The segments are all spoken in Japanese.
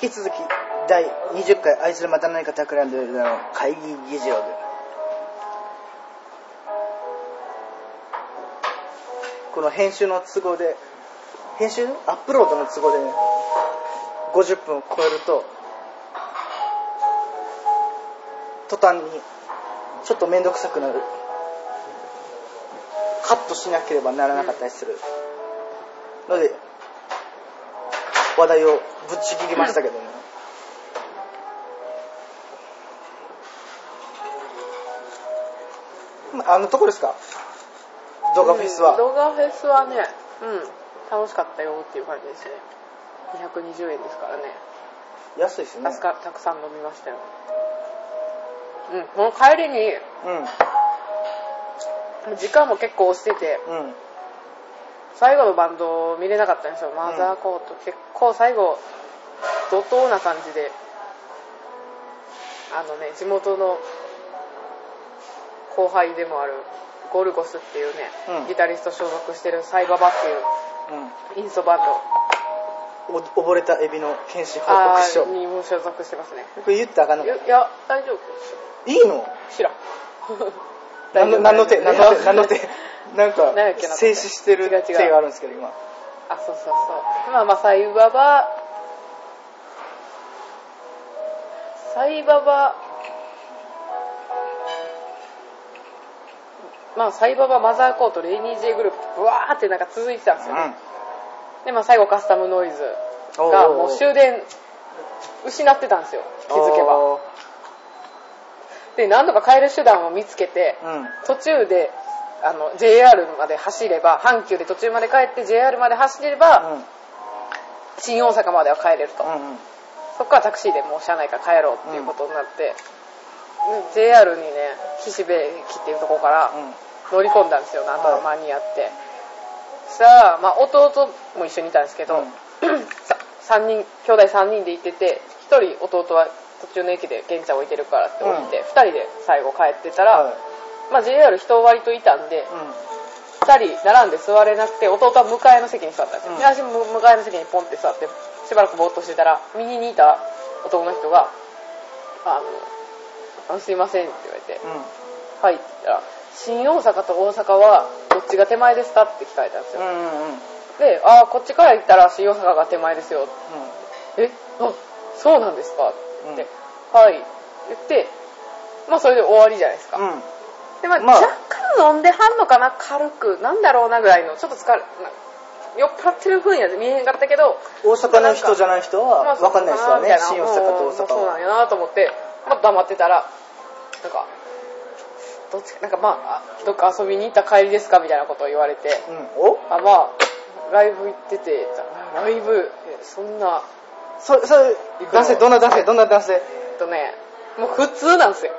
引き続き第20回あいつらまた何か企んでるの会議議事録。この編集の都合で編集？アップロードの都合でね50分を超えると途端にちょっと面倒くさくなる。カットしなければならなかったりする。ので話題をぶっちぎりましたけどねあのとこですか？動画フェスは、うん動画フェスはね、うん、楽しかったよっていう感じですね。220円ですからね。安いですねたたくさん飲みましたよ。うん、この帰りに、時間も結構押してて、うんうん最後のバンド見れなかったんですよ。マザーコート。結構最後、怒涛な感じで、あのね、地元の後輩でもあるゴルゴスっていうね、うん。ギタリスト所属してるサイババっていうインストバンド。うんお溺れたエビの検視報あ告書。ーにも所属してますね。これ言ったらあかんの？いや、大丈夫いいの？知らん。何の手何の手何の手？なんか静止してる手があるんですけど今。あ、そうそうそう。まあまあ、サイババ、サイババ、まあ、サイババ、マザーコート、レイニー J グループ、ブワーってなんか続いてたんですよね。で、まあ、最後カスタムノイズうんがもう終電失ってたんですよ、気づけば。ばで、何度か帰る手段を見つけて、うん。途中で、あの、JR まで走れば、阪急で途中まで帰って JR まで走れば、うん。新大阪までは帰れると。うんうん。そこからタクシーでもう車内から帰ろうっていうことになって、で JR にね、岸辺駅っていうところから乗り込んだんですよ、なんとか間に合って。さあ、まあ弟も一緒にいたんですけど、うん。さ三人、兄弟3人で行ってて、1人弟は途中の駅で玄ちゃん置いてるからって置いて、うん。2人で最後帰ってたら、はいまあ JR 人割といたんで、2人並んで座れなくて、弟は向かいの席に座ったんですよ。うん。で、私も向かいの席にポンって座って、しばらくぼーっとしてたら、右にいた男の人が、あの、あのすいませんって言われて、うん。はいって言ったら、新大阪と大阪はどっちが手前ですかって聞かれたんですよ。うんうんうん。で、ああ、こっちから行ったら新大阪が手前ですよ。え、あ、そうなんですか？って。言って、はい、言って、まあそれで終わりじゃないですか。うんうんで、まあ、まあ。若干飲んではんのかな、軽く。なんだろうなぐらいの、ちょっと疲れ、な酔っ払ってる風には見えへんかったけど、大阪の人じゃない人は分かんないですよねまあ新大阪と大うんそう阪はなんやなと思って、まあ、黙ってたら、なんか、どっちか、なんかまあ、あどっか遊びに行った帰りですかみたいなことを言われて、うん。お？あ、まあ、ライブ行ってて、ライブ、えそんな、そそれ男性どんな男性どんな男性とね、もう普通なんですよ。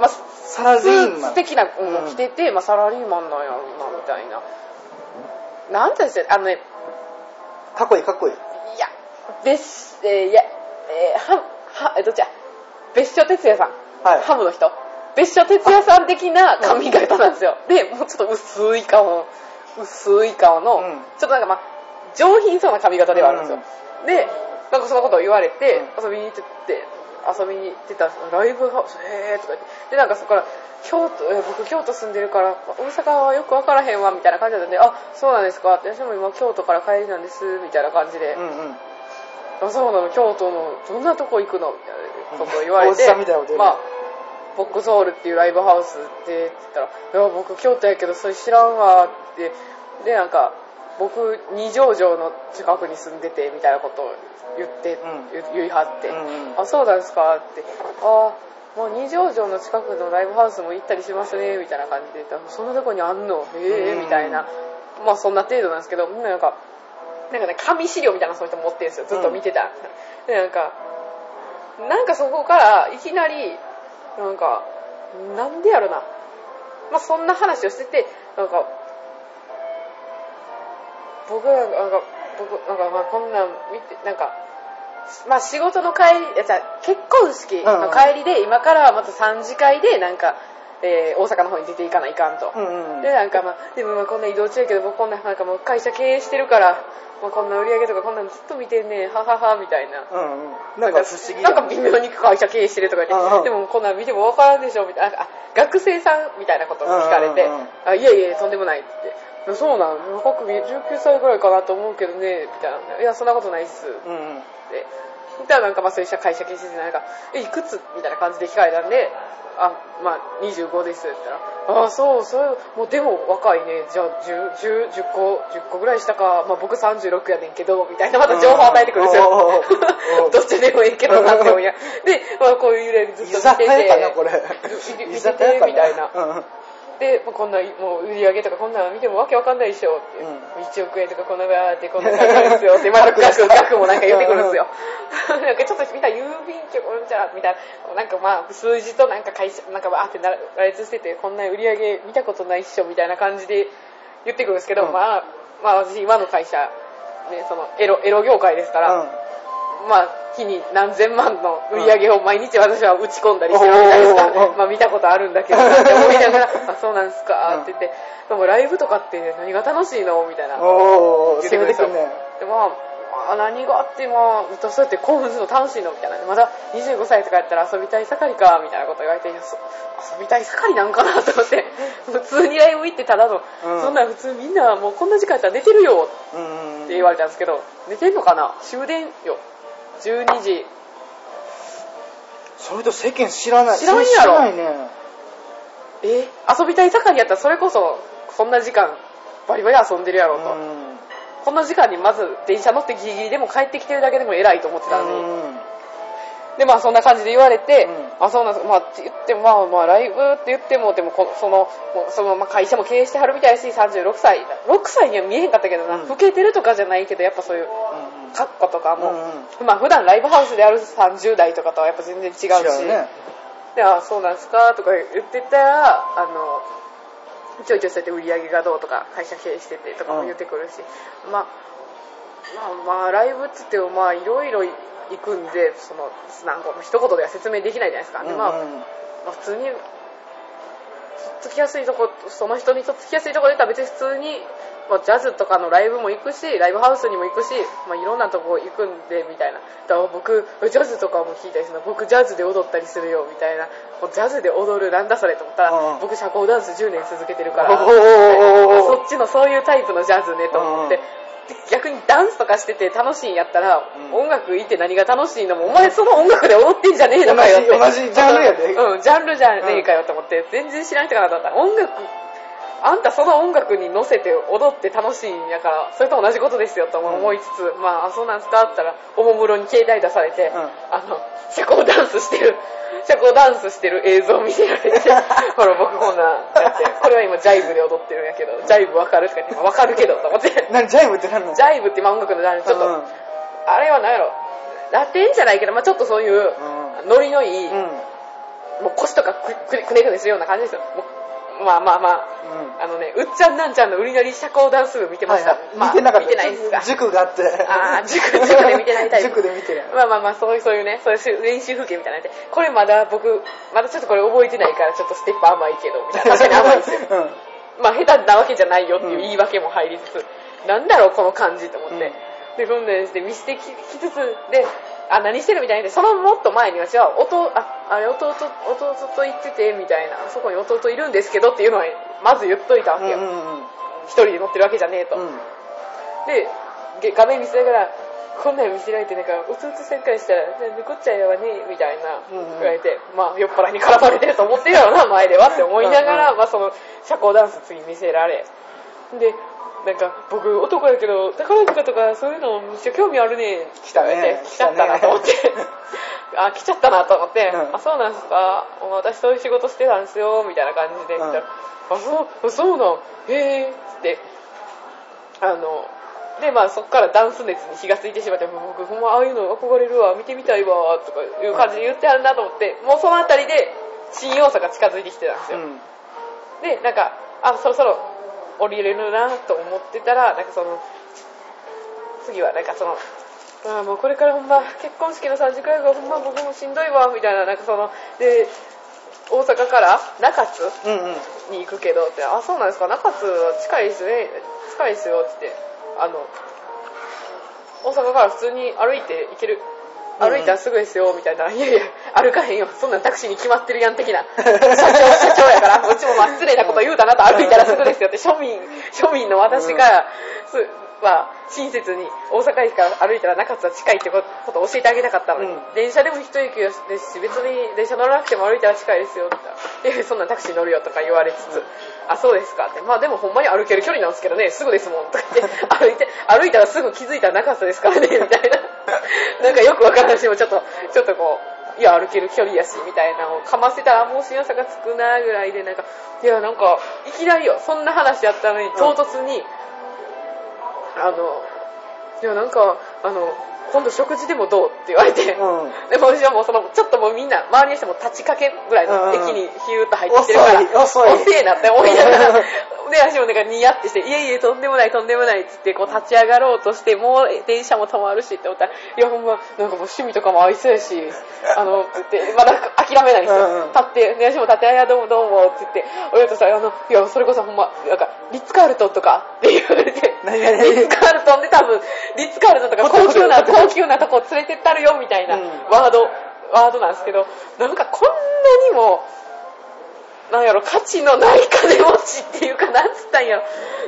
まあ、サラリスーマンーツ的な、うんうん着てて、まあ、サラリーマンなんやろうな、みたいな。なんていうんですか、あのね、かっこいいかっこいいいや、別、えーいや、えー、は、は、え、どっちや、別所哲也さん。はいハムの人。別所哲也さん的な髪型なんですよ。で、もうちょっと薄い顔の、薄い顔の、うんちょっとなんかまあ、上品そうな髪型ではあるんですよ。で、なんかそのことを言われて、遊びに行ってて、遊びに行ってた。ライブハウス、へーとか言って、で、なんかそこから、京都、え僕京都住んでるから、大阪はよくわからへんわ、みたいな感じだったんで、あ、そうなんですか？って、私も今京都から帰りなんです、みたいな感じで、うんうん。あそうなの？京都のどんなとこ行くの？みたいなことを言われて。まあボックスホールっていうライブハウスでって言ったら「いや僕京都やけどそれ知らんわ」って。でなんか僕二条城の近くに住んでてみたいなことを言って、うん言言い張って「うんうんあそうなんですか」って「あもう二条城の近くのライブハウスも行ったりしますね」みたいな感じで言ったら「そんなとこにあんの？へえ」うんみたいなまあそんな程度なんですけどみんななんかなんかね、紙資料みたいなのそういう人持ってるんですよ。ずっと見てた。で、なんか、なんかそこからいきなり、なんか、なんでやろな。まあそんな話をしてて、なんか、僕なんか、僕、なんか、まあこんなん見て、なんか、まあ仕事の帰り、えじゃあ結婚式の帰りで、今からまた3次会で、なんか、えー大阪の方に出ていかないかんと。うんうんで、なんかまあ、でもまあこんな移動中やけど、僕こんな、なんかもう会社経営してるから、まあこんな売り上げとかこんなのずっと見てんねん、ははは、みたいな。うんうん。なんか不思議なんか微妙に会社経営してるとか言うんうん。って、でもこんなん見ても分からんでしょみたいな、あ学生さんみたいなことを聞かれてうんうんうん、あ、いやいや、とんでもないって言って、そうなん、若く見19歳ぐらいかなと思うけどね、みたいな。いや、そんなことないっす。うんうんって。みたいななんかまあそういう会社経営してて、なんか、え、いくつ？みたいな感じで聞かれたんで、あ、まあ25ですって言ったら、あ、そう、そう、もうでも若いね、じゃあ10、10、10個、10個ぐらいしたか、まあ僕36やねんけど、みたいなまた情報与えてくるんですよ。おーおーおー どっちでもいいけどなって思いや。で、まあこういう揺れずっ居と見て酒屋かなて、これ居酒屋みたいな。うんうんで、まあこんな、もう売り上げとかこんなの見てもわけわかんないでしょって。う。ん。1億円とかこんなバーってこんな感じなんですよ。って、まあ額、額もなんか言ってくるんですよ。なんかちょっとみんな郵便局じゃみたいな、なんかまあ数字となんか会社、なんかバーって羅列してて、こんな売り上げ見たことないっしょみたいな感じで言ってくるんですけど、うん。まあ、まあ私今の会社、ね、そのエロ、エロ業界ですから、まあ、日に何千万の売り上げを毎日私は打ち込んだりしてるみたいですかまあ見たことあるんだけど。て思いながら、あ、そうなんですかって言って、でもライブとかって何が楽しいのみたいな。言ってくれたね。で、まあ、まあ何があっても、歌そうやって興奮するの楽しいのみたいな。まだ25歳とかやったら遊びたい盛りか、みたいなこと言われて、遊びたい盛りなんかなと思って、普通にライブ行ってただの、うん。そんなん普通みんなもうこんな時間やったら寝てるよって言われたんですけど、寝てんのかな？終電よ。12時。それと世間知らない。知らんやろ。知らないね。え？遊びたい盛りやったらそれこそ、そんな時間、バリバリ遊んでるやろうと。うん。こんな時間にまず電車乗ってギリギリでも帰ってきてるだけでも偉いと思ってたんで。うん。で、まあそんな感じで言われて、うん。あ、そうなんです。まあって言っても、まあまあライブって言っても、でもこその、そのまあ会社も経営してはるみたいし、36歳。6歳には見えへんかったけどな、うん。老けてるとかじゃないけど、やっぱそういう。うん格好とかも、うんまあ普段ライブハウスである30代とかとはやっぱ全然違うし、ね。で、あ、そうなんですかとか言ってたら、あの、ちょいちょいそうやって売り上げがどうとか、会社経営しててとかも言ってくるし、まあ、まあまあ、ライブって言ってもまあ、いろいろ行くんで、その、なんか一言では説明できないじゃないですか。で、まあ、うんうん。まあ普通に、つきやすいとこ、その人にとっつきやすいとこで言ったら別に普通に、まあ、ジャズとかのライブも行くし、ライブハウスにも行くし、まあ、いろんなとこ行くんで、みたいな。だから僕、ジャズとかも聞いたりするの、僕ジャズで踊ったりするよ、みたいな。もうジャズで踊る、なんだそれと思ったら、うん僕社交ダンス10年続けてるから、そっちのそういうタイプのジャズね、と思って。逆にダンスとかしてて楽しいんやったら、うん。音楽いて何が楽しいの？も、お前その音楽で踊ってんじゃねえのかよって。同じ同じジャンルやで。うん、ジャンルじゃねえかよと思って、全然知らん人かなと思った。ら、音楽、あんたその音楽に乗せて踊って楽しいんやから、それと同じことですよと思いつつ、まあ、あそうなんすかって言ったら、おもむろに携帯出されて、ん。あの、社交ダンスしてる、社交ダンスしてる映像を見せられて、ほら僕こんなんやって、これは今ジャイブで踊ってるんやけど、ジャイブわかるとか言って、わかるけどと思って、何ジャイブって何なの？ジャイブって今音楽のジャンル、ちょっと、うんあれは何やろ、ラテンじゃないけど、まあちょっとそういう、ノリのいい、うん。うんもう腰とかくくねくねくねするような感じですよ。まあまあまあ、あのね、うっちゃんなんちゃんの売りなり社交ダンス部見てました。はいはい。まあ見てなかった。見てないですか。塾があって。あー塾塾で見てないタイプ。塾で見てる。まあまあまあ、そういう、そういうね、そういう練習風景みたいなので、これまだ僕、まだちょっとこれ覚えてないから、ちょっとステップ甘いけど、みたいな。確かに甘いですよ。うん。まあ、下手なわけじゃないよっていう言い訳も入りつつ、なんだろう、この感じと思って。うん。で、そんでして見せてききつつ、で、あ、何してるみたいで、そのもっと前に私は、弟、あ、あれ、弟、弟と行ってて、みたいな、そこに弟いるんですけどっていうのは、まず言っといたわけよ。うんうん一人で乗ってるわけじゃねえと。うんで、げ画面見せながら、こんなん見せられて、なんか、弟さんからしたら、なんでこっちゃやわねみたいな、うんうん言われて、まあ、酔っ払いに絡まれてると思ってるやろな、前ではって思いながら、うんまあ、その、社交ダンス次見せられ。で、なんか、僕、男やけど、宝塚とかそういうのめっちゃ興味あるね。来たね。来ちゃったなと思って。あ、来ちゃったなと思って、うん。あ、そうなんですか。私そういう仕事してたんですよ、みたいな感じで言ったら、あ、そう、そうなん、へえ、つって、あの、で、まあそっからダンス熱に火がついてしまって、僕ほんまああいうの憧れるわ、見てみたいわ、とかいう感じで言ってあるなと思って、もうそのあたりで新要素が近づいてきてたんですよ。うん。で、なんか、あ、そろそろ降りれるなと思ってたら、なんかその、次はなんかその、あーもうこれからほんま結婚式の3時くらいがほんま僕もしんどいわ、みたいな、なんかその、で、大阪から中津うんうん。に行くけどって、あ、そうなんですか、中津は近いですね、近いですよって言って、あの、大阪から普通に歩いて行ける。うん歩いたらすぐですよ、みたいな。いやいや、歩かへんよ。そんなんタクシーに決まってるやん、的な。社長、社長やから、こっちもまあ失礼なこと言うたなと歩いたらすぐですよって、庶民、庶民の私が、すは、親切に大阪駅から歩いたら中津は近いってことを教えてあげたかったのに、うん電車でも一息ですし、別に電車乗らなくても歩いたら近いですよって言ったら、そんなタクシー乗るよとか言われつつ、あ、そうですかって。まあでもほんまに歩ける距離なんですけどね、すぐですもんとか言って、歩いて、歩いたらすぐ気づいたら中津ですからね、みたいな。なんかよくわからないしもちょっと、ちょっとこう、いや、歩ける距離やし、みたいなのをかませたら、もう信用差がつくなぐらいで、なんか、いや、なんか、いきなりよ、そんな話やったのに、唐突に、あの、でも、なんか、あの、今度食事でもどう？って言われて、うん。でも私はもうその、ちょっともうみんな、周りの人も立ちかけぐらいの駅にヒューッと入ってきてるから、遅い。遅い。えなって思いながら、で、私もなんかニヤってして、いえいえ、とんでもない、とんでもないっつって、こう立ち上がろうとして、もう電車も止まるしって思ったら、いや、ほんま、なんかもう趣味とかも合いそうやし、あの、って言って、まだ諦めないんですよ。うんうん。立って、で、私も立って、あ、いや、どうもどうもって言って、親とさ、あの、いや、それこそほんま、なんか、リッツカールトンとかって言われて、リッツカールトンで多分、リッツカールトンとか高級な、高級なとこ連れてったるよみたいなうんワード、ワードなんですけど、なんかこんなにも、なんやろ、価値のない金持ちっていうか、なんつったんやろ。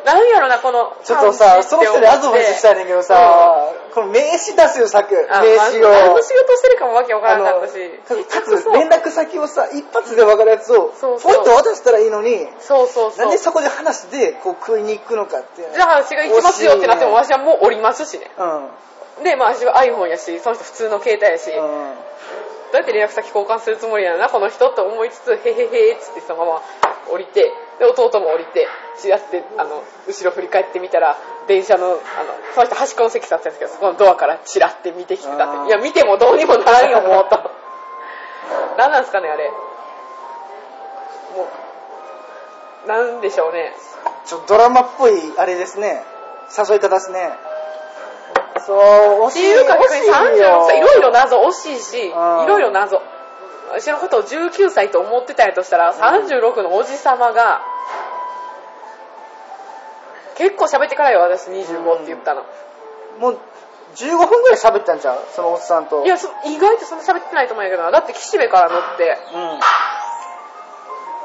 なんやろな、この。ちょっとさ、その人にアドバイスしたいねんけどさ、この名刺出すよ、作。名あ刺を。まあ何の仕事してるかもわけわからなかったし。かつ連絡先をさ、一発で分かるやつを、そうそうポイント渡したらいいのに、そうそうそう。なんでそこで話して、こう食いに行くのかって。じゃあ私が行きますよってなっても、私はもう降りますしね。うん。で、まあ私は iPhone やし、その人普通の携帯やし、うん。どうやって連絡先交換するつもりやな、この人と思いつつ、へへへっつってそのまま降りて、で、弟も降りて、ちらって、あの、後ろ振り返ってみたら、電車の、あの、その人端っこの席座ってたんですけど、そこのドアからチラって見てきてたって。いや、見てもどうにもならんよ、もう、と。何なんすかね、あれ。もう、なんでしょうね。ちょっとドラマっぽい、あれですね。誘い方ですね。そう、惜しい。っていうか、逆に惜し36歳、いろいろ謎惜しいし、いうんろいろ謎。私のことを19歳と思ってたんやとしたら、36のおじさまが、結構喋ってからよ、私25って言ったの。もう、15分ぐらい喋ったんちゃう？そのおっさんと。いや、そ意外とそんな喋ってないと思うんやけどな、だって岸辺から乗って、うん。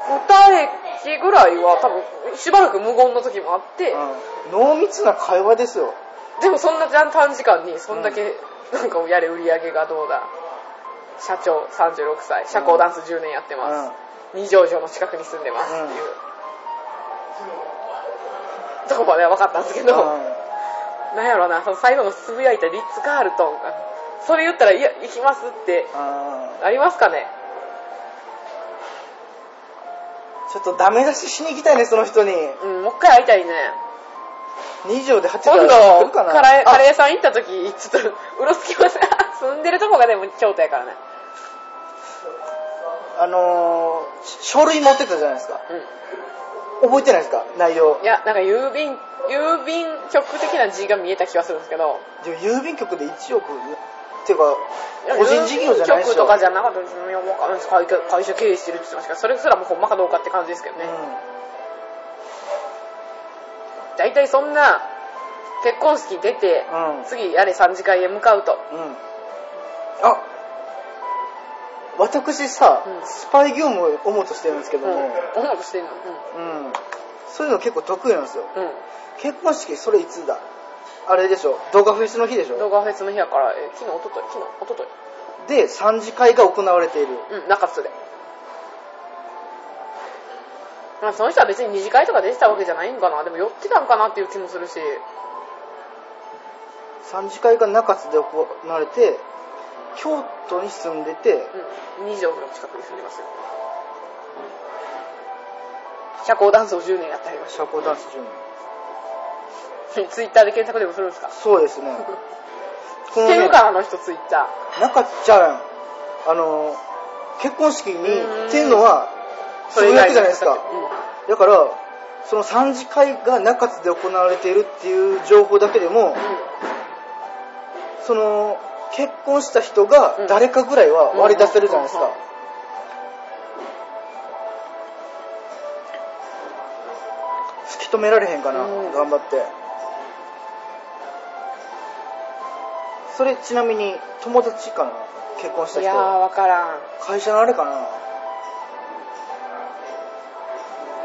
二駅ぐらいは多分、しばらく無言の時もあって、うん。濃密な会話ですよ。でもそんな短時間に、そんだけ、なんかやれ売り上げがどうだ。社長36歳、社交ダンス10年やってます。二条城の近くに住んでますっていう、とこまでは分かったんですけど、なんやろな、その最後のつぶやいたリッツ・カールトンが、それ言ったら、いや、行きますって、うん。ありますかねちょっとダメ出ししに行きたいね、その人に。うん、もう一回会いたいね。2条で8今時から来る度、カレー、カあレーさん行った時、ちょっと、うろつきます。住んでるとこがでも京都やからね。あのー、書類持ってたじゃないですか。う覚えてないですか？内容ん。い。や、なんか郵便、郵便局的な字が見えた気がするんですけど、でも郵便局で1億っていうか、個人事業じゃないでしょ？郵便局とかじゃなかったです会社会社経営してるって言ってましたから、それすらもほんまかどうかって感じですけどね。大体そんな、結婚式出て、うん。うん。次やれ3次会へ向かうと。うん。あ私さ、うんスパイ業務を思うとしてるんですけうん。ども、思うとしてんの。うん。そういうの結構得意なんですよ。うん。結婚式それいつだ？あれでしょ動画フェスの日でしうん。動ょ画フェスの日やから、えー昨日、おととい、昨日、おととい。で、3次会が行われている。うん、中津で。まあ、その人は別に二次会とか出てたわけじゃないんかな。でも寄ってたんかなっていう気もするし。3次会が中津で行われて、京都に住んでて、うん。二条の近くに住んでますよ。社交ダンスを10年やってはりまし社交ダンス中に。た。ツイッターで検索でもするんですか？そうですね。こしてるからあの人ツイッタ中ちゃん、あの、結婚式に行ってんのは、ー。それだけじゃないですか、だか。らその3次会が中津で行われているっていう情報だけでも、その結婚した人が誰かぐらいは割り出せるじゃないですか、突き止められへんかな、頑張って。それちなみに友達かな結婚した人。いやー分からん。会社のあれかな。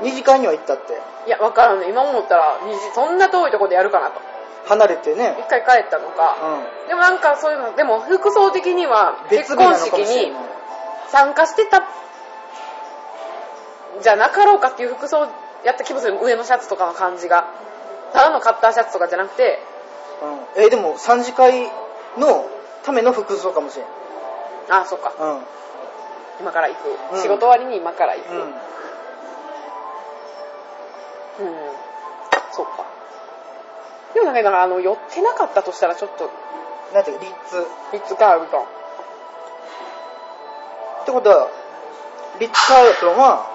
二次会には行ったって。いやわからんね。今思ったら二次そんな遠いとこでやるかなと。離れてね。一回帰ったのか、うでもなんかそういうのでも服装的にはん結婚式に参加してたじゃなかろうかっていう服装やった気もする。上のシャツとかの感じが。ただのカッターシャツとかじゃなくて。うん、えでも三次会のための服装かもしれん。あそっか。うん。今から行く、うん。仕事終わりに今から行くそっか。でもなんかだからあの寄ってなかったとしたらちょっとなんていうかリッツ。リッツ・カールトンってことはリッツ・カールトンは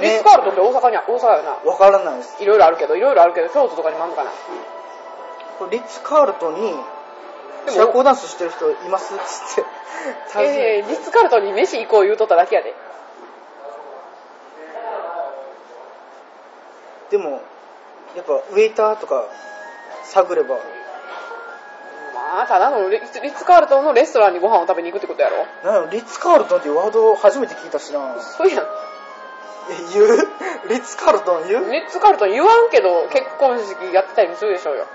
リッツ・カールトンって大阪には大阪よな。わからないです。いろいろあるけどいろいろあるけど京都とかにもあるのかな。リッツ・カールトンに社交ダンスしてる人います？っ つって。えー、リッツ・カールトンに飯行こう言うとっただけやででもやっぱウェイターとか探れば。まあただのリッツリッツ・カールトンのレストランにご飯を食べに行くってことやろ。なんやろリッツ・カールトンっていうワード初めて聞いたしな。そうやん。え言う？リッツ・カールトン言う？リッツ・カールトン言わんけど結婚式やってたりもするでしょうよ。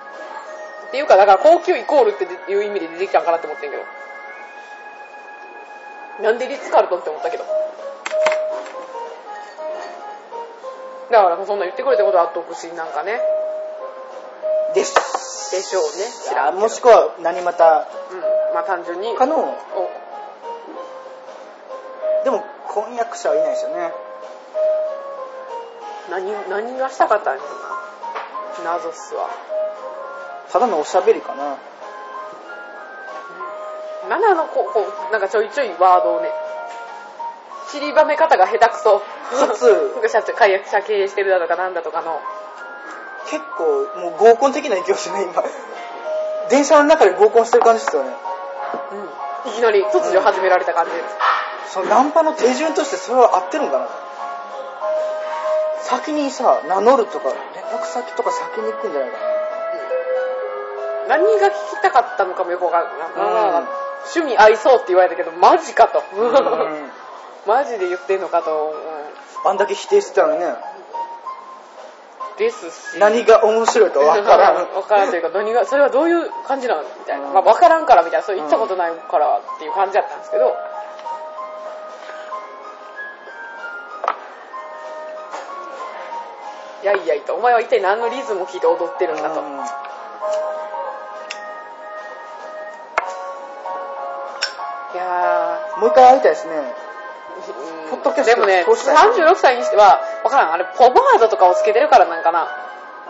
っていうかだから高級イコールっていう意味で出てきたんかなって思ってんけど。なんでリッツ・カールトンって思ったけどだからそんな言ってくれたことは独身なんかね。です。でしょうね。知らん。もしくは何またうん。まあ単純に。かのお。でも婚約者はいないですよね。何何がしたかったんやろな。謎っすわ。ただのおしゃべりかな。なん。であのここうなんかちょいちょいワードをね散りばめ方が下手くそかつ社長会社経営してるだとかなんだとかの。結構もう合コン的な勢いですね今。電車の中で合コンしてる感じですよね。うん。いきなり突如始められた感じ。です、そのナンパの手順としてそれは合ってるんかな。先にさ名乗るとか連絡先とか先に行くんじゃないか何が聞きたかったのかもよくわかんない、うん。趣味合いそうって言われたけどマジかと、な、うん、マジで言ってんのかと、あんだけ否定してたのにね。うんですし。何が面白いかわからん。わからんというか何がそれはどういう感じなのみたいな、うん。まあ、わからんからみたいな。そう言ったことないからっていう感じだったんですけど、いやいやいとお前は一体何のリズムを聞いて踊ってるんだと、うん。いやもう一回会いたいですね。ーポッドキャストでもねそうしたい36歳にしてはわからん。あれポマードとかをつけてるからなんかな。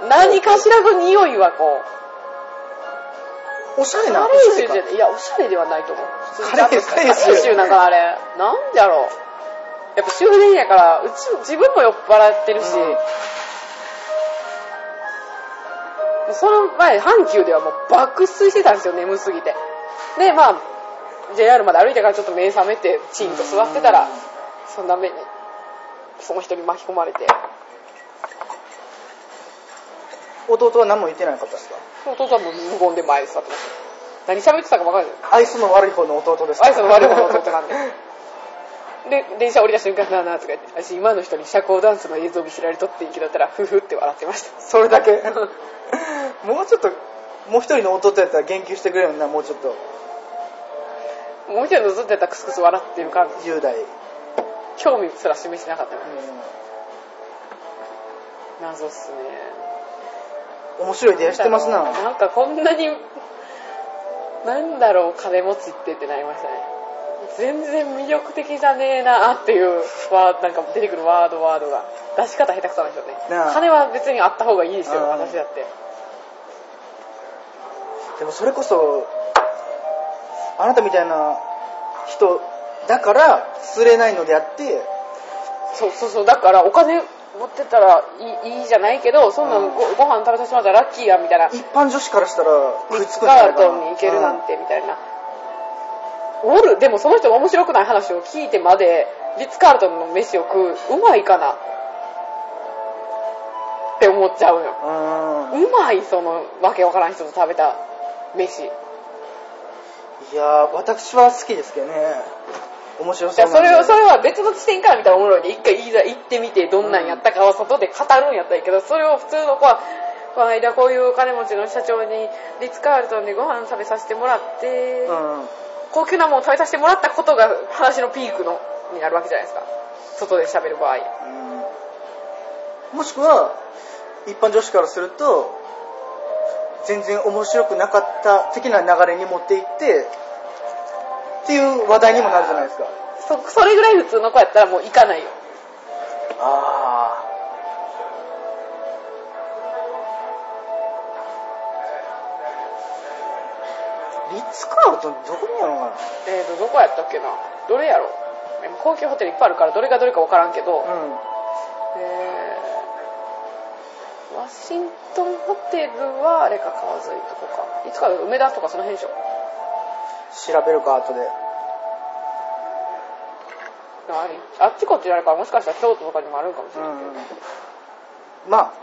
何かしらの匂いはこう。おしゃれなカレー臭じゃない。いやおしゃれではないと思う。カレーカレーカレー臭臭なんかあれなんだろう。やっぱ終電やからうち自分も酔っ払ってるし、うん。その前阪急ではもう爆睡してたんですよ眠すぎて。でまあ JR まで歩いてからちょっと目覚めてチンと座ってたら、うんそんな目にその人に巻き込まれて。弟は何も言ってなかったですか？弟はもう無言で前に座ってました。何喋ってたか分からない。愛想の悪い方の弟ですか？愛想の悪い方の弟なんで。で、電車降りた瞬間、なあなあとか言って、私今の人に社交ダンスの映像見せられとっていいけどったら、ふふって笑ってました。それだけ？もうちょっともう一人の弟やったら言及してくれるよなもうちょっともう一人のずっとやったらクスクス笑ってる感じ。10代、興味すら示してなかったのう謎っすね。ん、面白い出会いしてますな。なんかこんなに、なんだろう、金持ちってってなりましたね。全然魅力的じゃねえなっていうワーなんか出てくるワードワードが。出し方下手くそなんですよね金は別にあった方がいいですようん。私だって。でもそれこそあなたみたいな人だから釣れないのであってそうそうそうだからお金持ってたらいいいいじゃないけどそんなうんごご飯食べさせてもらったらラッキーやみたいな一般女子からしたら食いつくんじゃないかなカールトンに行けるなんてみたいな、おるでもその人が面白くない話を聞いてまでリッツカールトンの飯を食ううまいかなって思っちゃうよ。うん。うまい、その、わけわからん人と食べた飯。いやー、私は好きですけどね。面白じそうなんでそれを、それは別の視点から見たらおもろいで、一回いざ行ってみて、どんなんやったかを外で語るんやったらいいけど、それを普通の子は、この間こういうお金持ちの社長にリッツ・カールトンでご飯食べさせてもらって、うん。高級なものを食べさせてもらったことが話のピークのになるわけじゃないですか。外で喋る場合。うんもしくは、一般女子からすると、全然面白くなかった的な流れに持っていって、っていう話題にもなるじゃないですか。そ、それぐらい普通の子やったらもう行かないよ。ああ。リッツ・カールトンどこにあるのかえーと、どこやったっけな？どれやろ？高級ホテルいっぱいあるからどれがどれかわからんけど、なうん。えー、ワシントンホテルはあれか川沿いとかか。いつか梅田とかその辺でしょ。調べるか、後で。あっちこっちにあるからもしかしたら京都とかにもあるんかもしれない。うん。まあ、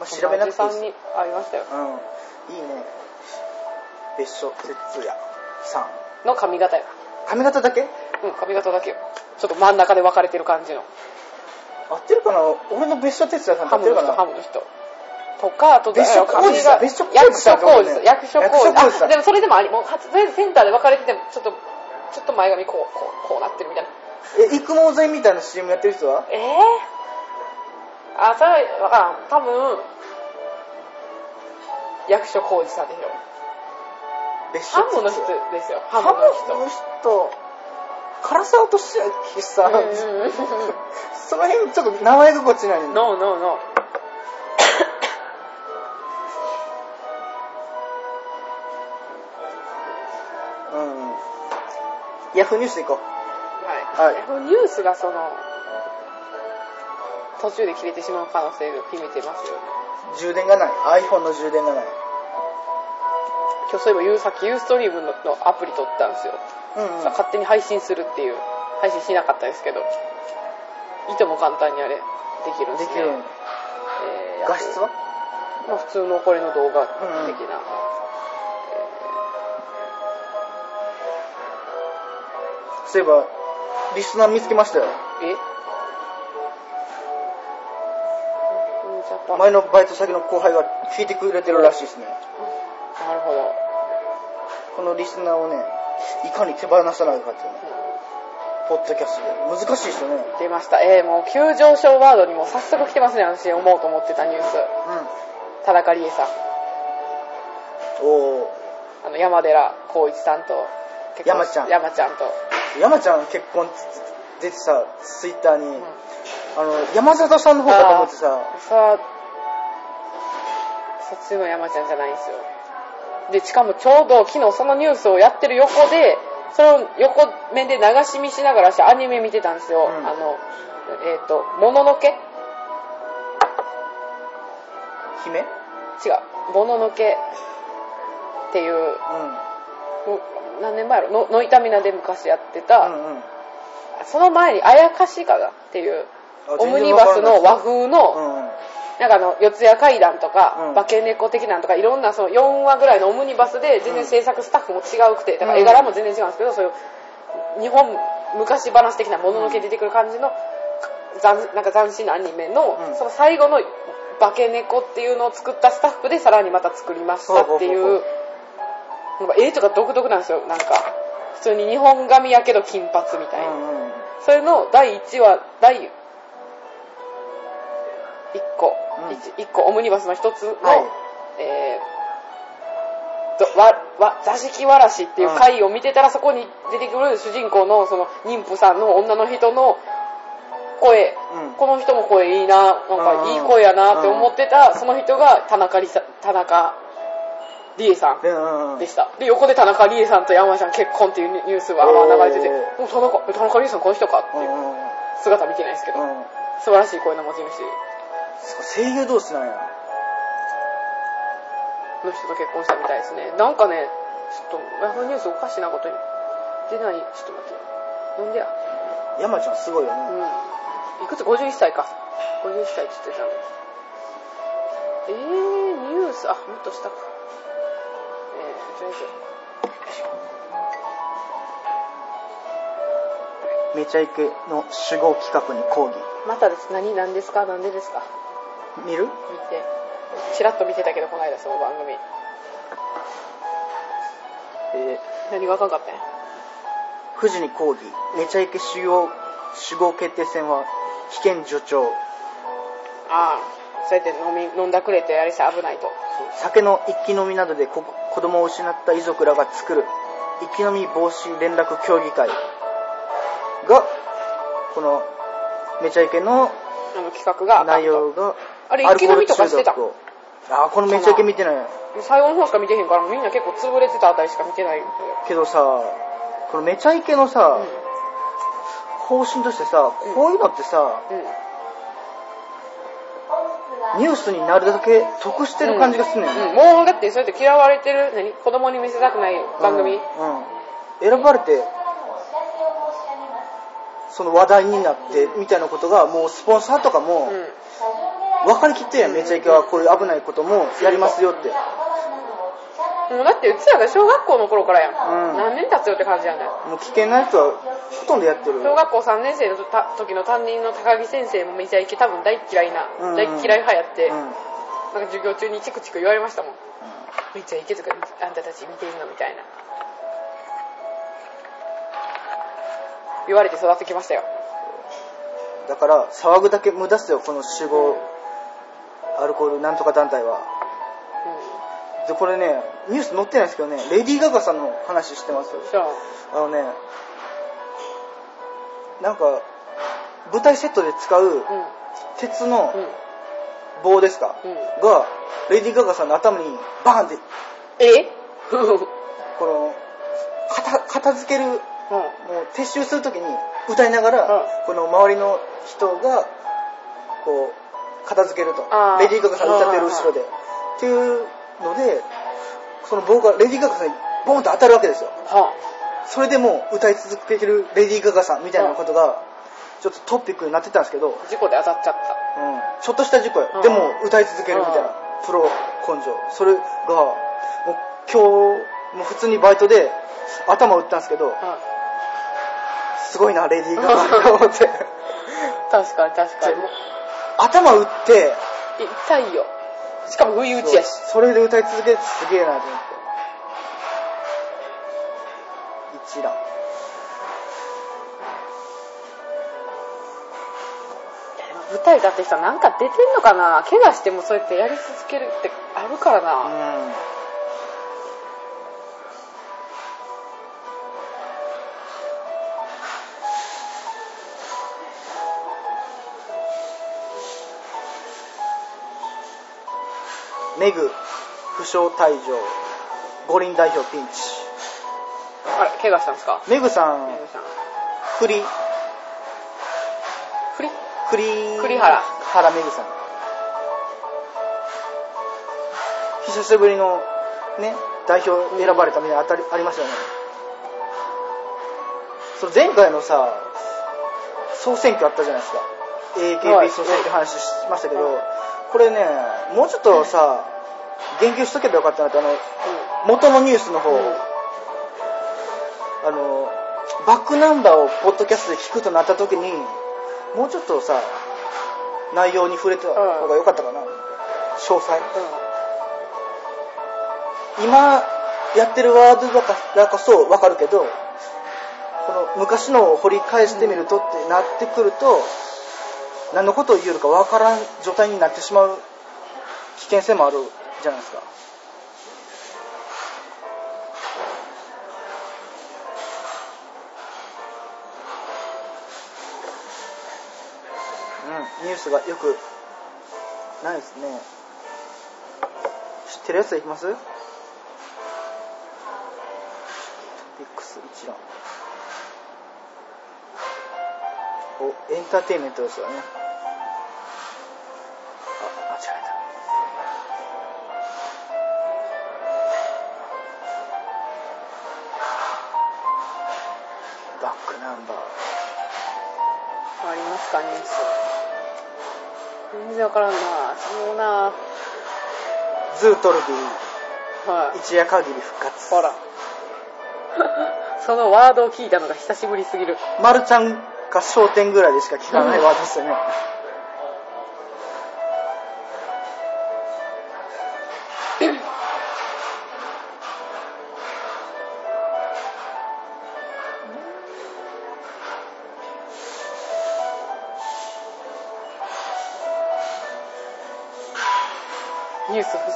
まあ、調べなくていいにありましたよ。うん。いいね。別所哲也さん。の髪型や。髪型だけ？うん、髪型だけよ。ちょっと真ん中で分かれてる感じの。合ってるかな？俺の別所哲也さんと合ハムの人、ハってるかな？ムの人。とか、あと、別所髪広司さんが別所役広司さん役所役所広司広司さんあ、でもそれでもあり、もう、とりあえずセンターで分かれてても、ちょっと、ちょっと前髪こう、こう、こうなってるみたいな。え、育毛剤みたいな CM やってる人は？えぇ、あ、それは分からん。多分、役所広司さんでしょ。別ハムの人ですよ。ハハムの人。ムの人。唐沢としさ、うんうんうんその辺ちょっと名前がこっちないね。ノーノーノー。うんうん。ヤフーニュースで行こはい。はいニュースがその、途中で切れてしまう可能性を秘めてますよ。充電がない。iPhone の充電がない。今日そういえばユーさっきユーストリームののアプリ取ったんですよ。うんうん。勝手に配信するっていう、配信しなかったですけど、いとも簡単にあれ、できるんでね。ですきる。えー画質は？まあ普通のこれの動画的な。うんうんそういえば、リスナー見つけましたよ。え？前のバイト先の後輩が聞いてくれてるらしいですね。なるほど。このリスナーをね、いかに手放さないかっていうね、ポッドキャストで。難しいですよね。出ました。えー、もう急上昇ワードにも早速来てますね、私思うと思ってたニュース。田中理恵さん。うん。おあの、山寺宏一さんと、山ちゃん山ちゃんと。ー。山ちゃん結婚出てさ、ツイッターに、うんあの、山里さんの方かと思ってさ、さそっちの山ちゃんじゃないんですよ。で、しかもちょうど昨日そのニュースをやってる横で、その横面で流し見しながら私アニメ見てたんですよ。うんあの、えっ、と、もののけ？姫？違う。もののけっていう、うもう何年前やろ？の、のいたみなで昔やってた、ん。うんうん。その前にあやかしかなっていう、あオムニバスの和風の、うんうん。なんかあの、四谷階段とか、うん化け猫的なんとか、いろんなその4話ぐらいのオムニバスで、全然制作スタッフも違うくて、だから絵柄も全然違うんですけど、そういう、日本昔話的なもののけ出てくる感じの、斬なんか斬新なアニメの、うんその最後の化け猫っていうのを作ったスタッフでさらにまた作りましたっていう、なんか絵とか独特なんですよ、なんか。普通に日本髪やけど金髪みたいな。うんうん。それの第1話、第1個、うん。一一個オムニバスの一つの、はい。えー、どわ、わ、座敷わらしっていう回を見てたら、そこに出てくる主人公のその妊婦さんの女の人の声、うん。この人も声いいな、なんかいい声やなって思ってた、その人が田中理さ田中理恵さん。でした。で、横で田中理恵さんと山ちゃん結婚っていうニュースがまあ流れてて、おもう田中、え田中理恵さんこの人かっていう姿見てないですけど、うん。素晴らしい声の持ち主声優同士なんや。の人と結婚したみたいですね。なんかね、ちょっと、ヤフーニュースおかしなことに出ない、ちょっと待ってよ。なんでや？山ちゃんすごいよね。うん。いくつ ?51 歳か。51歳って言ってたの。えー、ニュース、あ、もっと下か。えー、とりあえず。めちゃイケの主語企画に抗議またです。何、何ですか？なんでですか？見る？見て。チラッと見てたけど、この間その番組。え何があかんかったんや？ー、富士に抗議めちゃイケ主要主語決定戦は危険助長ああ、そうやって飲み、飲んだくれてあれして危ないと。酒の一気飲みなどでこ子供を失った遺族らが作る一気飲み防止連絡協議会がこのめちゃイケのあの企画があかんと。内容があれ、一気飲みとかしてた。あーこのめちゃイケ見てない最後の方しか見てへんから、みんな結構潰れてたあたりしか見てない。けど。さこのめちゃイケのさ、方針としてさこういうのってさ、うん。うん。ニュースになるだけ得してる感じがするねん、うん、もうだってそうやって嫌われてる、何？子供に見せたくない番組、うん、うん。選ばれてその話題になってみたいなことがもうスポンサーとかもうん。分かりきってるやんめちゃイケはこういう危ないこともやりますよってもうだってうちらが小学校の頃からやん。うん何年経つよって感じやねん。もう危険な人はほとんどやってる小学校3年生のた時の担任の高木先生もめちゃイケ多分大っ嫌いな、うん大っ嫌い派やって、うんなんか授業中にチクチク言われましたもん。めっちゃイケとかあんたたち見てんのみたいな。言われて育ってきましたよ。だから騒ぐだけ無駄っすよこの集合アルコールなんとか団体はでこれねニュース載ってないんですけどねレディー・ガガさんの話してますあ、あのねなんか舞台セットで使ううん。鉄のうん。棒ですか、うん。がレディー・ガガさんの頭にバーンってえ？この片片付けるもうん。う撤収するときに歌いながら、うんこの周りの人がこう片付けると。レディー・ガガさん歌ってる後ろで。っていうのでその棒がレディー・ガガさんにボンと当たるわけですよ。はそれでもう歌い続けてるレディー・ガガさんみたいなことがちょっとトピックになってたんですけど、事故で当たっちゃった。ちょっとした事故よ、うん。でも歌い続けるみたいなプロ根性。それがもう今日もう普通にバイトで頭打ったんですけどうん。すごいなレディー・ガガと思って。確かに確かに。頭打って痛いよ。しかも不意打ちやし。それで歌い続けてすげえなと思って一覧舞台だってさ、なんか出てんのかな怪我してもそうやってやり続けるってあるからな。うんメグ負傷退場。五輪代表ピンチ。あれ、怪我したんですか？メグさん宮部さん。栗フリ栗栗原。原メグさん。久しぶりのね代表選ばれたみたいな当たりありましたよね。その前回のさ総選挙あったじゃないですか。はい。AKB 総選挙話しましたけど、はいこれねもうちょっとさ言及しとけばよかったなってあの元のニュースの方、うん。あのバックナンバーをポッドキャストで聞くとなった時にもうちょっとさ内容に触れた方が良かったかな、詳細。今やってるワードだかだかそう分かるけどこの昔のを掘り返してみるとってなってくると、何のことを言うのか分からん状態になってしまう危険性もあるじゃないですか。うんニュースがよくないですね。知ってるやついきます？トピックス一覧。おエンターテインメントですよね。わからんな。そのな、ズートルビーはい。一夜限り復活ほら。そのワードを聞いたのが久しぶりすぎる。マルちゃんか商店ぐらいでしか聞かないワードですよね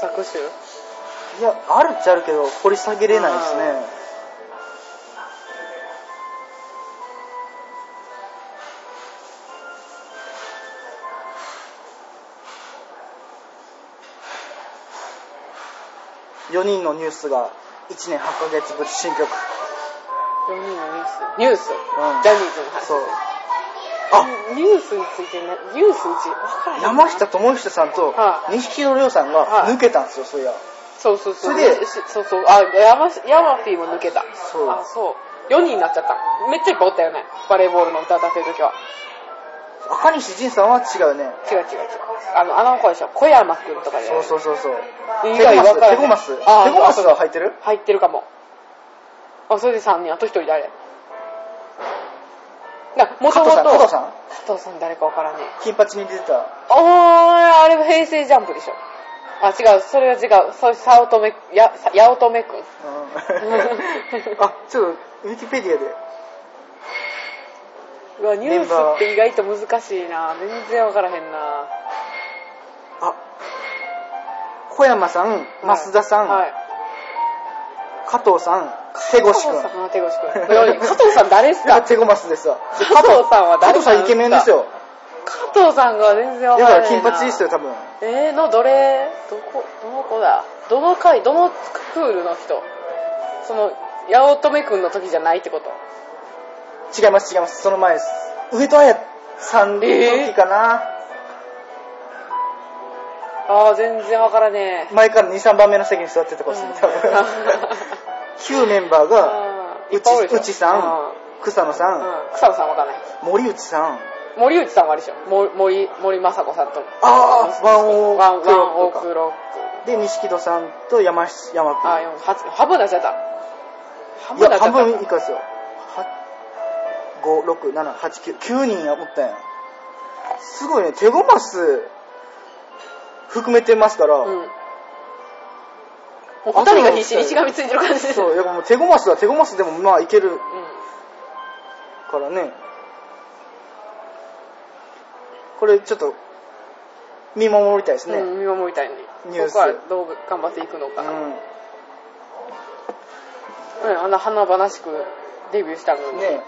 作集。いやあるっちゃあるけど掘り下げれないですね4人のニュースが1年8ヶ月ぶり新曲4人のニュース？ニュース？うんジャニーズの話。そうあニュースについてね、ニュースうち、わからへん。山下智久さんとはい錦戸亮さんがはい抜けたんですよそういやそうそうそう。それでしそうそう。あ、山し、ヤマピーも抜けた。そうあ、そう。4人になっちゃった。めっちゃいっぱいおったよね。バレーボールの歌歌ってる時は。赤西仁さんは違うね違う違う違う。あの、あの子でしょ。小山くんとかで。そうそうそうそう意テゴマス外分からへんテゴマステあゴマスが入ってる？入ってるかも。あ、それで3人。あと1人誰？な、もともと。加藤さん加藤さん誰かわからねえ。金八に出てたおー、あれ平成ジャンプでしょ。あ、違う、それは違う。それ、早乙女、や、さ八乙女くん。うん あちょっとウィキペディアでうわ、ニュースって意外と難しいな。全然わからへんな。あ小山さん増田さん、はい。加藤さん手越くん加藤さん、あ手越くん。加藤さん誰ですか手ごますですわ。で加藤さんは誰加藤さんイケメンですよ。加藤さんが全然わだかへんな。からら金八ですよ多分。えー、のどれ？どこ？どの子だ？どの回？どのクールの人？その八乙女くんの時じゃないってこと？違います違います。その前です。上戸彩さんの時かな、ああ全然わからねえ。前から23番目の席に座ってた子ですね多分旧メンバーがあーいっぱいおるでしょ。内内さんうん。草野さん、うん。草野さんわかんない。森内さん。森内さんはあれでしょ。森森森雅子さんと。ああワンオークロワンオークロック。で錦戸さんと山山君あ半分になっちゃった。半い分になっちゃった。や半分以下ですよ。56789人やおったやん。すごいね。手ごます含めてますから、うんもう二人が必死にしがみついてる感じです。そうやっぱもう手ごますは手ごますでもまあいけるうん。からね。これちょっと見守りたいですね、うん、見守りたいね。ニュース。ここからどう頑張っていくのか。な、ううん、あんな華々しくデビューしたのに。ん、ね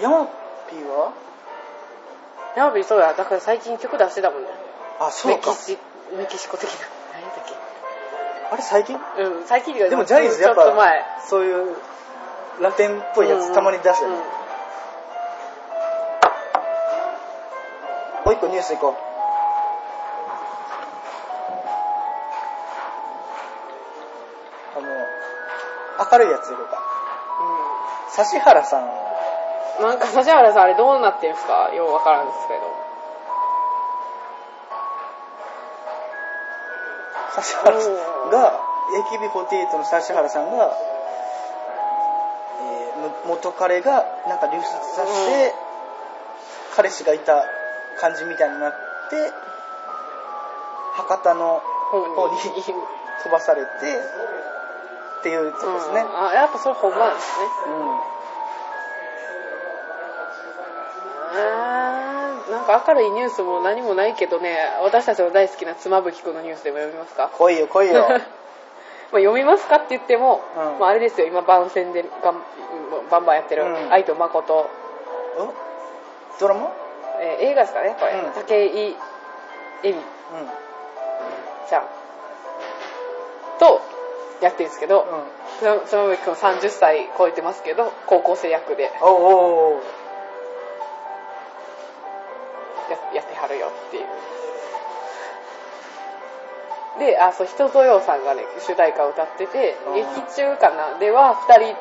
ヤマピーは？ヤマピーそうやだから最近曲出してたもんね。あそうか。メキシメキシコ的なあれ最近？けうん最近でもジャニーズやっぱそういうラテンっぽいやつたまに出してる、うん。もう一個ニュースいこう。あの明るいやついこうか指原さん。うんなんか指原さんあれどうなってんすか？ようわからんですけど指原さんが AKB48 の指原さんが、えーむ元彼がなんか流出させて、彼氏がいた感じみたいになって博多の方方に。飛ばされてっていうとこですね、うん。あやっぱそれほんまなんですね。うんなんか明るいニュースも何もないけどね私たちの大好きな妻夫木君のニュースでも読みますか？来いよ来いよ。まあ読みますかって言っても、うん。まあ、あれですよ今番宣でがんバンバンやってるうん。愛と誠、うんドラマ？えー映画ですかねこれ、うん。武井絵美。うん。ちゃん。とやってるんですけど、うん。妻妻夫木君30歳超えてますけど高校生役で。おうおであそう人とようさんがね主題歌を歌っててうん。劇中かなでは2人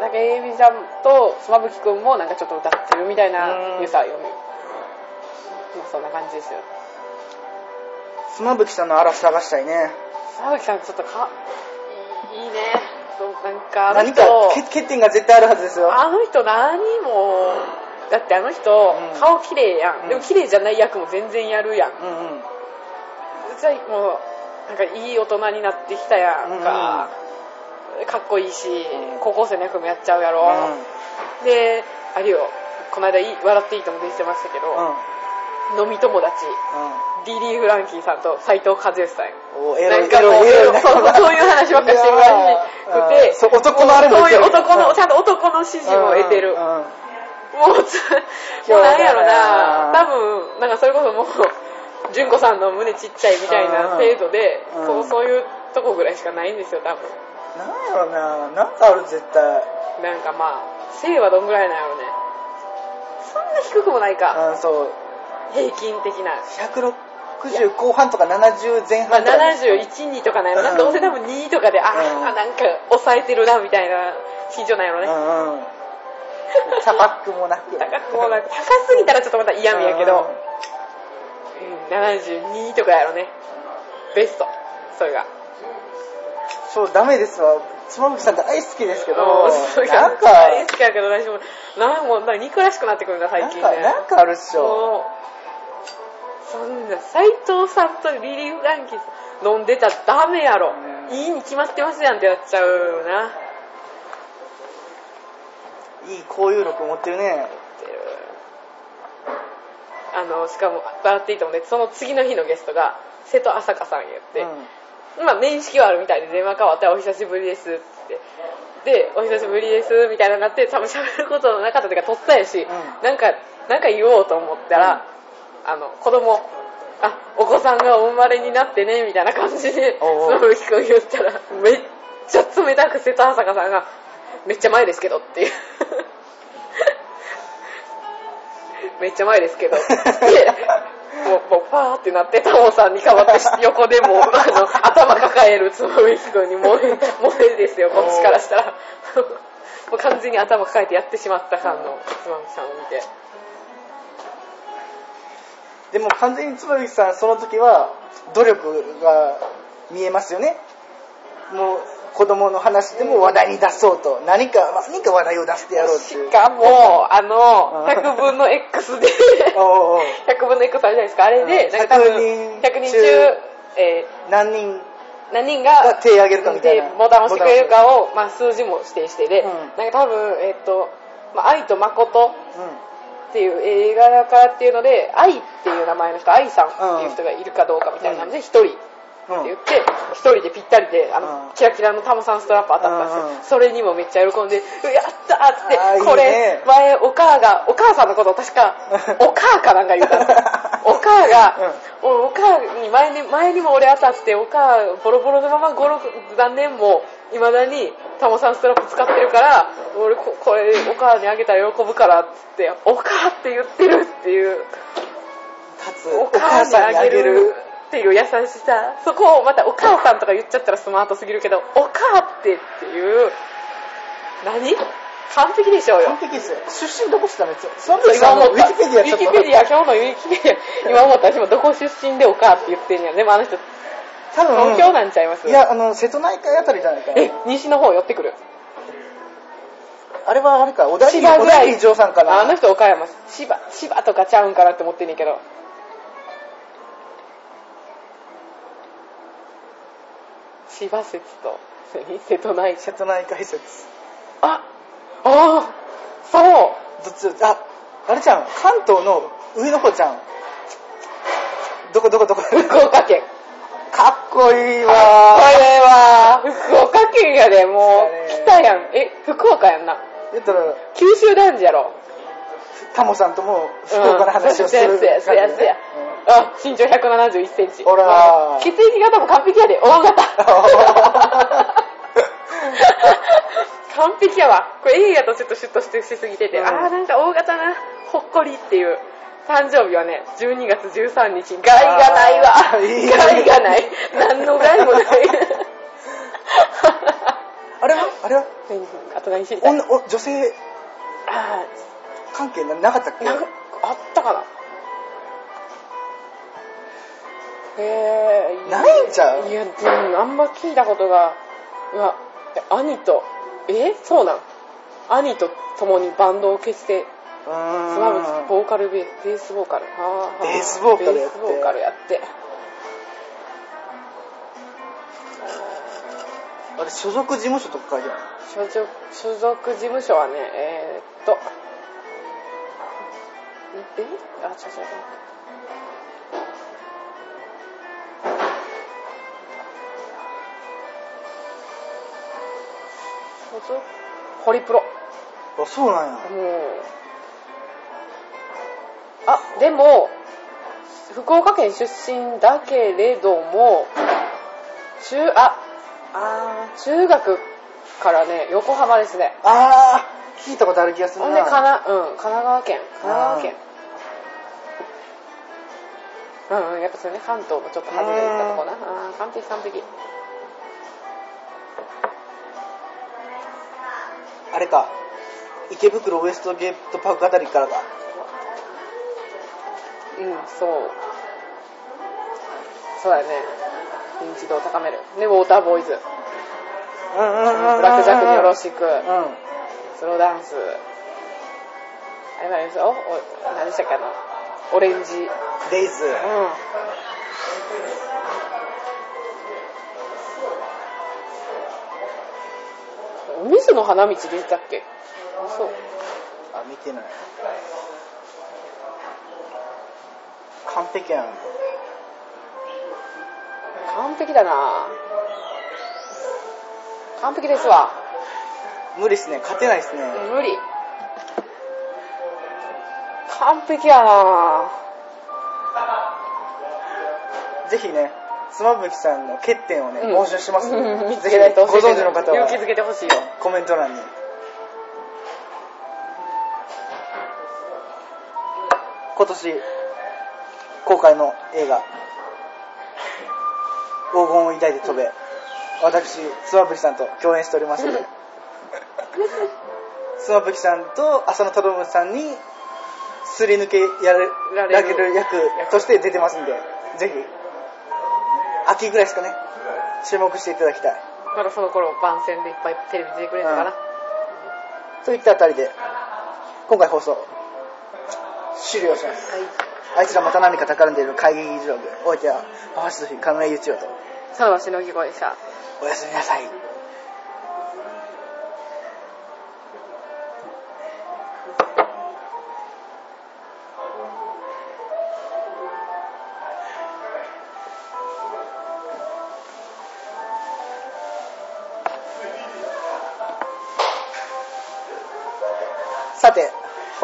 なんかエイミちゃんと妻夫木君もなんかちょっと歌ってるみたいなうん。ニュースは読むまあそんな感じですよ。妻夫木さんの嵐探したいね。沢木さんちょっとかいいね。そうなんか何人。か欠欠点が絶対あるはずですよ。あの人何もだってあの人、うん。顔綺麗やん、うん。でも綺麗じゃない役も全然やるやん。うんうん。じゃあもうなんかいい大人になってきたやんか、かっこいいし、うん。高校生の役もやっちゃうやろ、であれよこの間いい笑っていいとも出てましたけうんうん。ど、飲み友達。ディリー・フランキーさんと斎藤和義さん。ないんかもうそうそういう話ばっかりしてるらしくて男のあれもそういう男のちゃんと男の支持も得てる、うん。うん。もうつ、もうなんやろな、多分、なんかそれこそもう、純子さんの胸ちっちゃいみたいな程度で、うん。そうそういうとこぐらいしかないんですよ、多分。なんやろななんかある絶対。なんかまあ、性はどんぐらいなんやろね。そんな低くもないか、うんそう。平均的な。160後半とか70前まあ、半とか71、2とかなんやろな、うん。どうせ多分2とかで、あうん。あ、なんか抑えてるなみたいな身長なんやろね。うんうん。高くもなく。高くもなく、高すぎたらちょっとまた嫌味やけど、うん、72とかやろね。ベスト、それが。そうダメですわ。妻夫木さん大好きですけどなんか大好きやけど私もなんもなんか憎らしくなってくるんだ最なんか近ねなんかあるっしょ。そんな斎藤さんとリリー・フランキ飲んでたらダメやろ、うん。いいに決まってますやんってやっちゃうよな。いい交友力持ってるね。ってるあのしかも笑っていいと思うねその次の日のゲストが瀬戸朝香さんやって、まあ面識はあるみたいで電話変わってお久しぶりですって。でお久しぶりですみたいになって多分喋ることなかったというか撮ったやし、ん。なんかなんか言おうと思ったら、あの子供あお子さんがお生まれになってねみたいな感じでその吹くん言ったらめっちゃ冷たく瀬戸朝香さんがめっちゃ前ですけどっていうめっちゃ前ですけど。でもうもうパーってなってタモさんに代わって横でもう あの頭抱えるつむみきくんに萌え萌えですよ。こっちからしたら。もう完全に頭抱えてやってしまった感のつまみさんを見て。でも完全に妻夫木さんその時は努力が見えますよね。もう子供の話でも話題に出そうと何か何か話題を出してやろうっていう。しかもあのうん。100分の X で おうおう。100分の X あるじゃないですか。あれでうん。なんか多分100 100人人中中え何人ー何人がが手を挙げるかみたいな。でボタンを押してくれるかを、まあ、数字も指定してで、うん。なんか多分えっ、と、まあ、愛と誠うっていう映画だからっていうので愛っていう名前の人愛さんっていう人がいるかどうかみたいなので一人って言って一人でぴったりであの、うん。キラキラのタモさんストラップ当たったんですよ、それにもめっちゃ喜んで「うやった!」っつってこれ前お母がお母さんのことを確かお母かなんか言ったんですよ。お母が、おお母に前に前にも俺当たってお母ボロボロのまま56何年もいまだにタモさんストラップ使ってるから俺ここれお母にあげたら喜ぶからっつってお母って言ってるっていう。かつお母にあげるっていう優しさそこをまたお母さんとか言っちゃったらスマートすぎるけどお母ってっていう何？完璧でしょうよ。完璧ですよ。出身どこしたの？妻夫木今思った。ィキペディアウィキペディア今日のウィキペディア。今思った。私もどこ出身でお母って言ってんや。でもあの人多分。東京なんちゃいます？いやあの瀬戸内海あたりじゃないかな。え西の方寄ってくる。あれはあれか。小田切千葉ぐらい小田切丈さんかな。あの人岡山。千葉千葉とかちゃうんかなって思ってんねんけど千葉説と何瀬戸内瀬戸内海説。あああそう。どっちああれちゃん。関東の上の方ちゃん。どこどこどこ？福岡県。かっこいいこわれは福岡県やでもう。来来たやん。え福岡やんな。言ったら九州男児やろタモさんとも福岡の話をするうん。やそうやあ身長171センチ。ほら。血液型も完璧やで。大型 完璧やわ。これ A やとちょっとシュッとしてしすぎてて、うん。あーなんか大型なほっこりっていう。誕生日はね12月13日。害がないわ。害がない。何の害もない。あれは？あれは？何あと何知りたい？女お女性。あ関係ななかったっけ？あったかな。へえないんちゃう？いや、うん、あんま聞いたことが、うわ、え兄と、え？そうなん。兄と共にバンドを結成、スマブスボーカルベベースボーカル。あーベースボーカルやって。ベースボーカルやって。あれ所属事務所とか書いてある所属所属事務所はね、えー、っと、えあ、違う違う。ホリプロ。あそうなんやもう。あ、でも、福岡県出身だけれども、中、あ、あー中学からね、横浜ですね。あー聞いたことある気がするほなんで、かな、うん、神奈川県。神奈川県。うんうん、やっぱそれね、関東もちょっと外れたとこな。あー完璧完璧。あれか池袋ウエストゲートパークあたりからかうん、そう。そうだよね。認知度を高める。で、ウォーターボーイズ。ブラックジャックによろしく。うんスローダンス。あれもあれですよ？お何でしたっけあの、オレンジ。うん。デイズ水の花道出てたっけ？そう。あ見てない完璧やん完璧だな完璧ですわ。無理っすね勝てないっすね無理。完璧やな。ぜひね妻夫木さんの欠点をね、うん。募集しますので、うん。見つぜひけないとご存知の方は。勇気づけてほしいよ。コメント欄に。今年公開の映画「黄金を抱いて飛べ」私妻夫木さんと共演しておりますので。妻夫木さんと浅野忠信さんにすり抜けやれられるられる役として出てますんでぜひ秋ぐらいですかね注目していただきたいまだその頃番宣でいっぱいテレビ出てくれるのかな。といったあたりで今回放送終了しますはい。あいつらまた何か企んでいる会議議事録お相手は橋寿司亀井ゆちよとさらばしのぎ声でした。おやすみなさい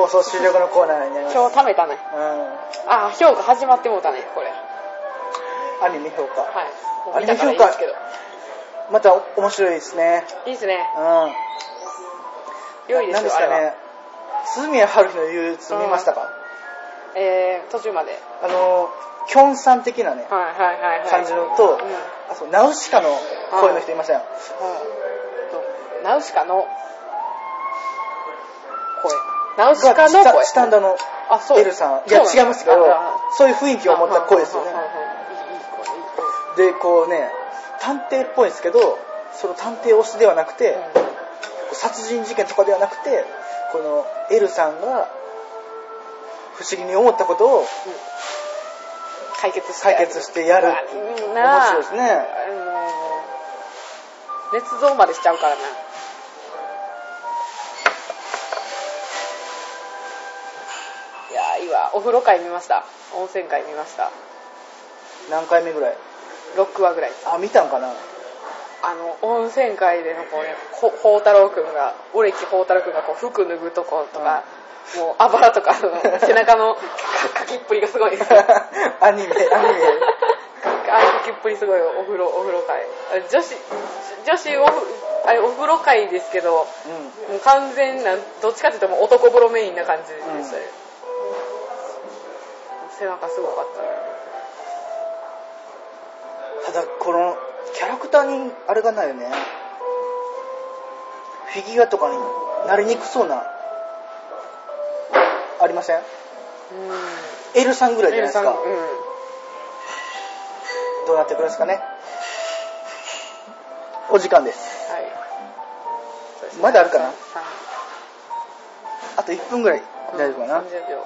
放送終了後のコーナーになります今日貯めたね。うんあー、評価始まってもうたね、これ。アニメ評価はい。もう見たからいいですけど。また面白いですねいいですね。うん良いですよ、何ですか。ね鈴宮春日の憂鬱見ましたか、えー、途中まで。あのキョンさん的なねはいはいはいはい。感じのと、うん。あそうナウシカの声の人いましたよ、うんとナウシカの声。ナウシカのが声。スタンダの。エルさん。いや違いますけどあそういう雰囲気を持った声ですよね。でこうね探偵っぽいんですけどその探偵推しではなくて、殺人事件とかではなくてこのエルさんが不思議に思ったことを解決して解決してやる。面白いですね。あの捏造までしちゃうからな風呂会見ました。温泉会見ました。何回目ぐらい？6話ぐらいあ見たんかな？あの温泉会でのこうねほ宝太郎くんがオレキ宝太郎くんがこう服脱ぐとことか、もうあばらとか 背中のかきっぷりがすごい。ですアニメアニメ。ああいう書きっぷりすごいよお風呂お風呂会。女子女子おふあれお風呂会ですけどもうん。う完全などっちかっていうともう男風呂メインな感じでしたね、背中すごかったねただこのキャラクターにあれがないよね。フィギュアとかになりにくそうなありません？うん。エルさんぐらいじゃないですか。うん。どうなってくるんですかね。お時間です。はい。ですね。まだあるかな？あと1分ぐらい。大丈夫かな、30秒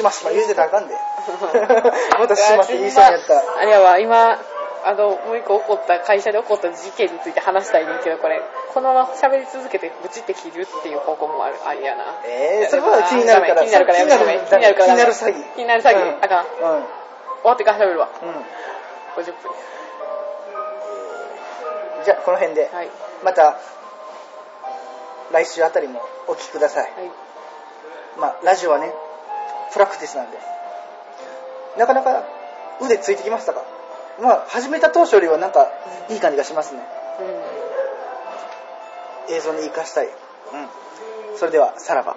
しましま言うてたらあかんで。またしまって言いそうになった。らあれやわ今あのもう一個起こった会社で起こった事件について話したいねんけどこれ。このまま喋り続けてブチって切るっていう方向もあるありやな。えー、それは気になるから。気になるからやめて気になるから気になる詐欺気になる詐欺、うん。あかん。終わってから喋るわ。うん、うん、50分じゃあこの辺で。はい。また来週あたりもお聞きください。はい。まあラジオはねプラクティスなんでなかなか腕ついてきましたか？まあ始めた当初よりはなんかいい感じがしますね。うん。映像に生かしたい、うん、それではさらば